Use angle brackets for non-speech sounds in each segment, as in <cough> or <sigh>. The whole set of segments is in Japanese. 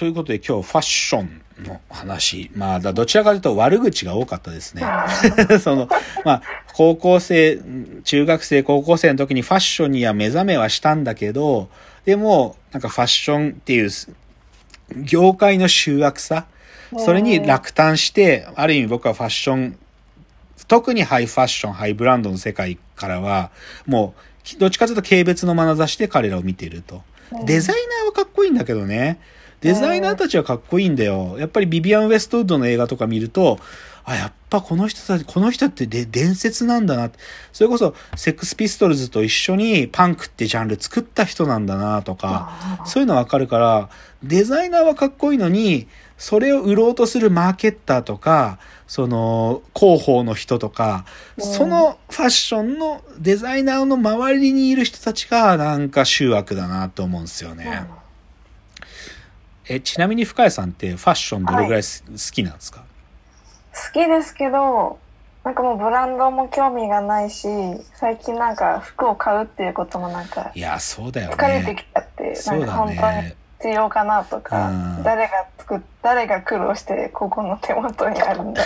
ということで今日ファッションの話。まあ、どちらかというと悪口が多かったですね。<laughs> その、まあ、高校生、中学生、高校生の時にファッションには目覚めはしたんだけど、でも、なんかファッションっていう、業界の集悪さ、それに落胆して、ある意味僕はファッション、特にハイファッション、ハイブランドの世界からは、もう、どっちかというと軽蔑の眼差しで彼らを見ていると。デザイナーはかっこいいんだけどね。デザイナーたちはかっこいいんだよ。やっぱりビビアン・ウェストウッドの映画とか見ると、あ、やっぱこの人たち、この人ってで伝説なんだな。それこそ、セックスピストルズと一緒にパンクってジャンル作った人なんだなとか、そういうのわかるから、デザイナーはかっこいいのに、それを売ろうとするマーケッターとか、その、広報の人とか、そのファッションのデザイナーの周りにいる人たちがなんか醜悪だなと思うんですよね。え、ちなみに深谷さんってファッションどれぐらい、はい、好きなんですか？好きですけど、なんかもうブランドも興味がないし、最近なんか服を買うっていうこともなんか、いや、そうだよね。疲れてきちゃって、なんか本当に必要かなとか、誰が作っ、誰が苦労してここの手元にあるんだ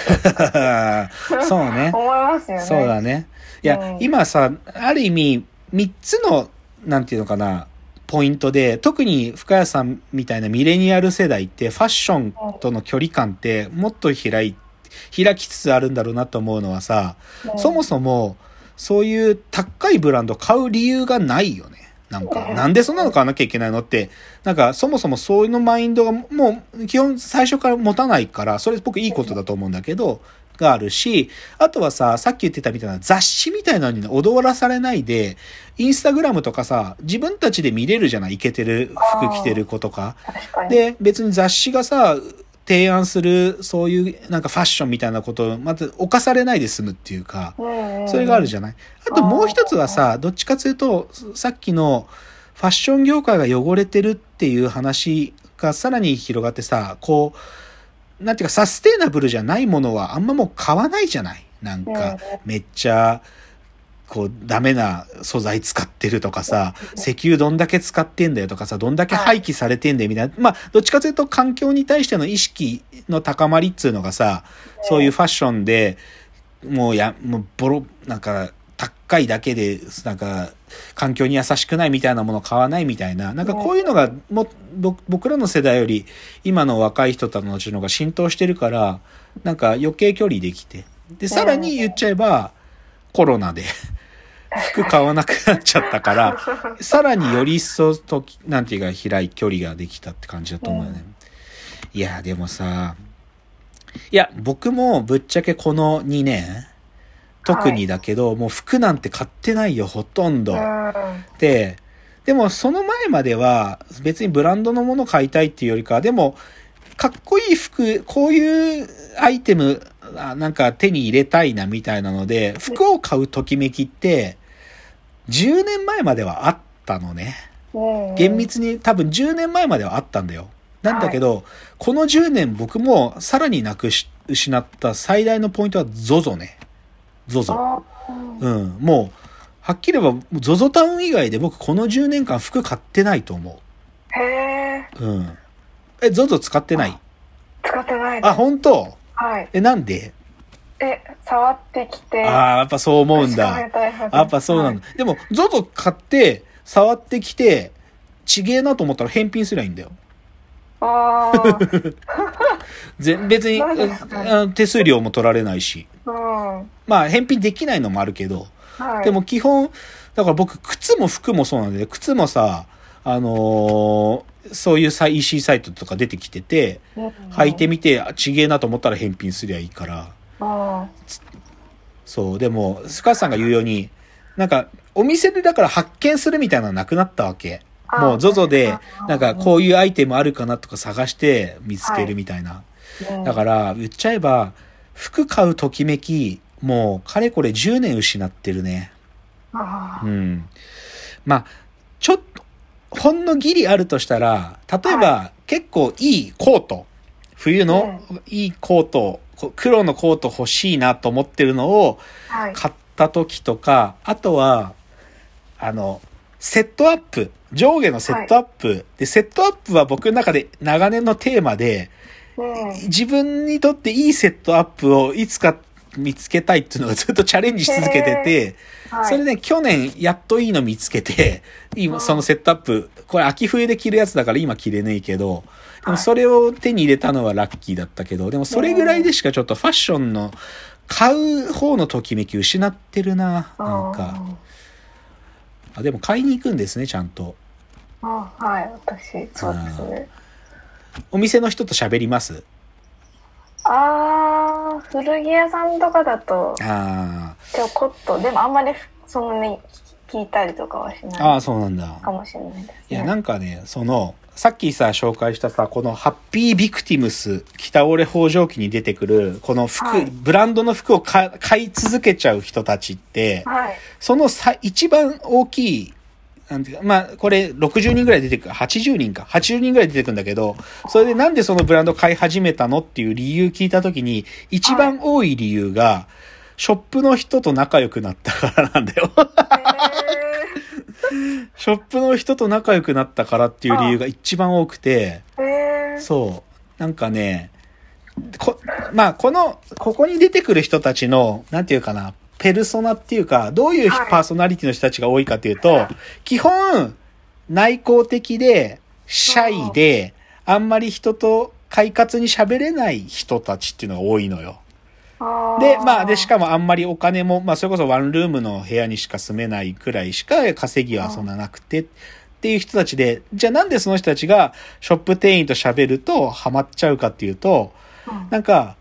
ろう <laughs> そうね。思いますよね。そうだね。いや、うん、今さ、ある意味、三つの、なんていうのかな、ポイントで、特に深谷さんみたいなミレニアル世代ってファッションとの距離感ってもっと開い、開きつつあるんだろうなと思うのはさ、そもそもそういう高いブランド買う理由がないよね。なんか、なんでそんなの買わなきゃいけないのって、なんか、そもそもそういうのマインドがもう、基本最初から持たないから、それ僕いいことだと思うんだけど、があるし、あとはさ、さっき言ってたみたいな雑誌みたいなのに踊らされないで、インスタグラムとかさ、自分たちで見れるじゃない？イケてる服着てる子とか。で、別に雑誌がさ、提案する、そういうなんかファッションみたいなことを、まず犯されないで済むっていうか、それがあるじゃない？あともう一つはさ、どっちかというと、さっきのファッション業界が汚れてるっていう話がさらに広がってさ、こう、なんていうか、サステイナブルじゃないものはあんまもう買わないじゃない？なんか、めっちゃ、こう、ダメな素材使ってるとかさ、石油どんだけ使ってんだよとかさ、どんだけ廃棄されてんだよみたいな。まあ、どっちかというと環境に対しての意識の高まりっつうのがさ、そういうファッションで、もうや、もうボロ、なんか、高いだけで、なんか、環境に優しくないみたいなものを買わないみたいな、なんかこういうのがも、僕らの世代より今の若い人たちの方が浸透してるから、なんか余計距離できて。で、さらに言っちゃえば、コロナで <laughs> 服買わなくなっちゃったから、<laughs> さらにより一層と、なんていうか、開い、距離ができたって感じだと思うよね。いや、でもさ、いや、僕もぶっちゃけこの2年、特にだけど、はい、もう服なんて買ってないよ、ほとんど。で、でもその前までは別にブランドのもの買いたいっていうよりかでも、かっこいい服、こういうアイテム、なんか手に入れたいなみたいなので、服を買うときめきって、10年前まではあったのね。厳密に多分10年前まではあったんだよ。なんだけど、はい、この10年僕もさらになくし、失った最大のポイントは ZOZO ね。ZOZO。うん。もう、はっきり言えば、ZOZO タウン以外で僕この10年間服買ってないと思う。へえ。うん。え、ZOZO 使ってない？使ってないあ、本当？はい。え、なんで？え、触ってきて。ああ、やっぱそう思うんだ。やっぱそうなんだ。はい、でも、ZOZO 買って、触ってきて、ちげえなと思ったら返品すりゃいいんだよ。ああ。<laughs> 別に、手数料も取られないし。うん、まあ、返品できないのもあるけど。はい、でも基本、だから僕、靴も服もそうなんで、靴もさ、あのー、そういう EC サイトとか出てきてて、履いてみて、ちげえなと思ったら返品すりゃいいから。そう、でも、スカさんが言うように、なんか、お店でだから発見するみたいなのなくなったわけ。もう ZOZO で、なんかこういうアイテムあるかなとか探して見つけるみたいな。だから、言っちゃえば、服買うときめき、もう、かれこれ10年失ってるね。うん。まあ、ちょっと、ほんのギリあるとしたら、例えば、はい、結構いいコート、冬のいいコート、黒のコート欲しいなと思ってるのを買った時とか、あとは、あの、セットアップ、上下のセットアップ、はい、で、セットアップは僕の中で長年のテーマで、うん、自分にとっていいセットアップをいつか見つけたいっていうのをずっとチャレンジし続けてて、はい、それで、ね、去年やっといいの見つけて、今そのセットアップ、これ秋冬で着るやつだから今着れねえけど、でもそれを手に入れたのはラッキーだったけど、でもそれぐらいでしかちょっとファッションの買う方のときめき失ってるな、なんか。あ、でも買いに行くんですね、ちゃんと。あはい、私、そうですね。お店の人と喋ります？ああ、古着屋さんとかだと、あちょこっと、でもあんまりそんなに聞いたりとかはしない。ああ、そうなんだ。かもしれないです、ね、いや、なんかね、その、さっきさ、紹介したさ、このハッピービクティムス、北折れ北条記に出てくる、この服、はい、ブランドの服を買い続けちゃう人たちって、はい、そのさ、一番大きいなんていうか、まあ、これ60人ぐらい出てくる、80人か、80人ぐらい出てくるんだけど、それでなんでそのブランド買い始めたのっていう理由聞いたときに、一番多い理由が、ショップの人と仲良くなったからなんだよ。ショップの人と仲良くなったからっていう理由が一番多くて、そう。なんかね、こ、まあ、この、ここに出てくる人たちの、なんていうかな、ペルソナっていうか、どういうパーソナリティの人たちが多いかというと、基本、内向的で、シャイで、あんまり人と快活に喋れない人たちっていうのが多いのよ。で、まあ、で、しかもあんまりお金も、まあ、それこそワンルームの部屋にしか住めないくらいしか稼ぎはそんななくて、っていう人たちで、じゃあなんでその人たちがショップ店員と喋るとハマっちゃうかっていうと、なんか、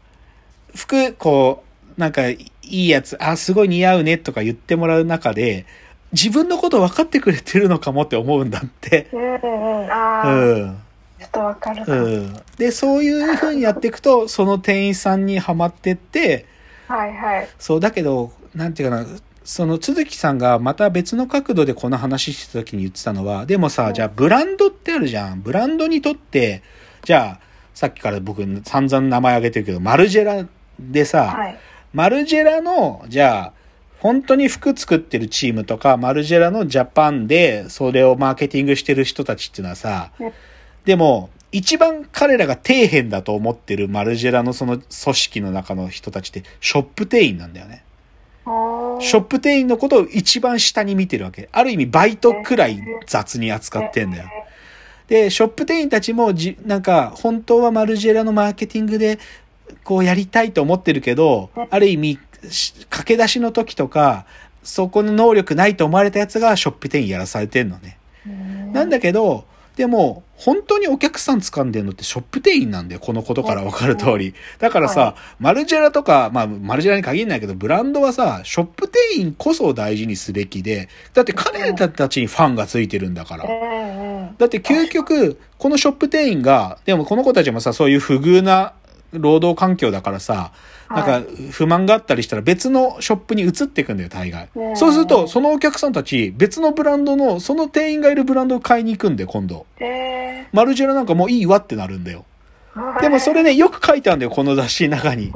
服、こう、なんか、いいやつ、あ、すごい似合うねとか言ってもらう中で、自分のこと分かってくれてるのかもって思うんだって。うんうん、ああ。うん。ちょっとわかるうん。で、そういう風にやっていくと、その店員さんにはまってって、はいはい。そう、だけど、なんていうかな、その、都築さんがまた別の角度でこの話してた時に言ってたのは、でもさ、じゃあブランドってあるじゃん。ブランドにとって、じゃあ、さっきから僕散々名前挙げてるけど、マルジェラでさ、はいマルジェラの、じゃあ、本当に服作ってるチームとか、マルジェラのジャパンで、それをマーケティングしてる人たちっていうのはさ、でも、一番彼らが底辺だと思ってるマルジェラのその組織の中の人たちって、ショップ店員なんだよね。ショップ店員のことを一番下に見てるわけ。ある意味バイトくらい雑に扱ってんだよ。で、ショップ店員たちもじ、なんか、本当はマルジェラのマーケティングでこうやりたいと思ってるけど、ある意味、駆け出しの時とか、そこの能力ないと思われたやつがショップ店員やらされてんのね。なんだけど、でも、本当にお客さん掴んでるのってショップ店員なんだよ。このことからわかる通り。だからさ、マルジェラとか、まあ、マルジェラに限らないけど、ブランドはさ、ショップ店員こそ大事にすべきで、だって彼らたちにファンがついてるんだから。だって究極、このショップ店員が、でもこの子たちもさ、そういう不遇な労働環境だからさ、なんか不満があったりしたら別のショップに移っていくんだよ、大概。そうすると、そのお客さんたち、別のブランドの、その店員がいるブランドを買いに行くんだよ、今度。マルジェラなんかもういいわってなるんだよ。でもそれね、よく書いてあるんだよ、この雑誌の中に。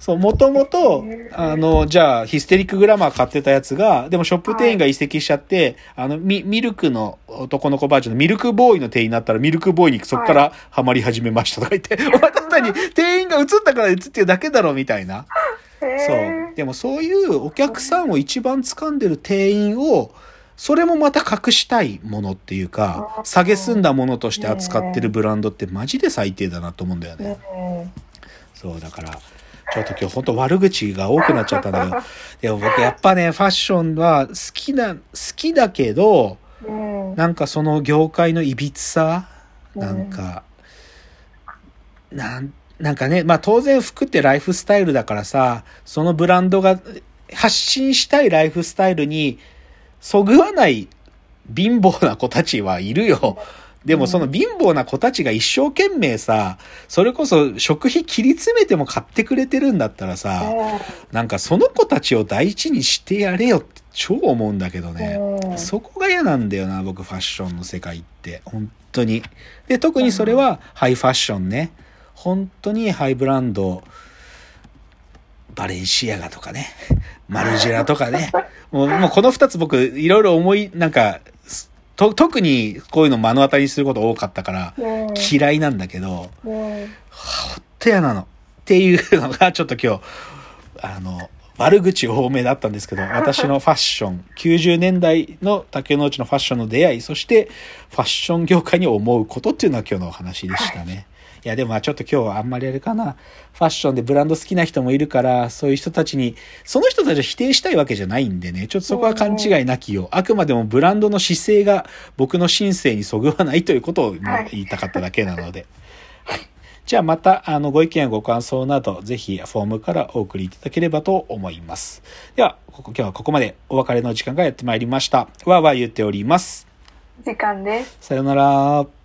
そう、もともと、あの、じゃあ、ヒステリックグラマー買ってたやつが、でもショップ店員が移籍しちゃって、あの、ミ、ミルクの男の子バージョンのミルクボーイの店員になったら、ミルクボーイにそこからハマり始めましたとか言って、<laughs> お前ただに店員が映ったから映ってるだけだろ、みたいな。<laughs> そう。でもそういうお客さんを一番掴んでる店員を、それもまた隠したいものっていうか、下げすんだものとして扱ってるブランドってマジで最低だなと思うんだよね。そう、だから、ちょっと今日本当悪口が多くなっちゃったんだけど、<laughs> でも僕やっぱね、ファッションは好きな、好きだけど、なんかその業界のいびつさ、なんか、なん、なんかね、まあ当然服ってライフスタイルだからさ、そのブランドが発信したいライフスタイルにそぐわない貧乏な子たちはいるよ。でもその貧乏な子たちが一生懸命さ、それこそ食費切り詰めても買ってくれてるんだったらさ、なんかその子たちを大事にしてやれよって超思うんだけどね。そこが嫌なんだよな、僕ファッションの世界って。本当に。で、特にそれはハイファッションね。本当にハイブランド、バレンシアガとかね、マルジェラとかね、もうもうこの二つ僕いろいろ思い、なんか、と、特にこういうの目の当たりにすること多かったから、うん嫌いなんだけど、うんほっと嫌なの。っていうのが、ちょっと今日、あの、悪口多めだったんですけど、私のファッション、90年代の竹之内のファッションの出会い、そしてファッション業界に思うことっていうのは今日のお話でしたね。いや、でもまあちょっと今日はあんまりあれかな。ファッションでブランド好きな人もいるから、そういう人たちに、その人たちを否定したいわけじゃないんでね、ちょっとそこは勘違いなきよう。あくまでもブランドの姿勢が僕の心性にそぐわないということを言いたかっただけなので。<laughs> はい。じゃあまた、あの、ご意見やご感想など、ぜひフォームからお送りいただければと思います。では、ここ今日はここまでお別れの時間がやってまいりました。わーわー言っております。時間です。さよなら。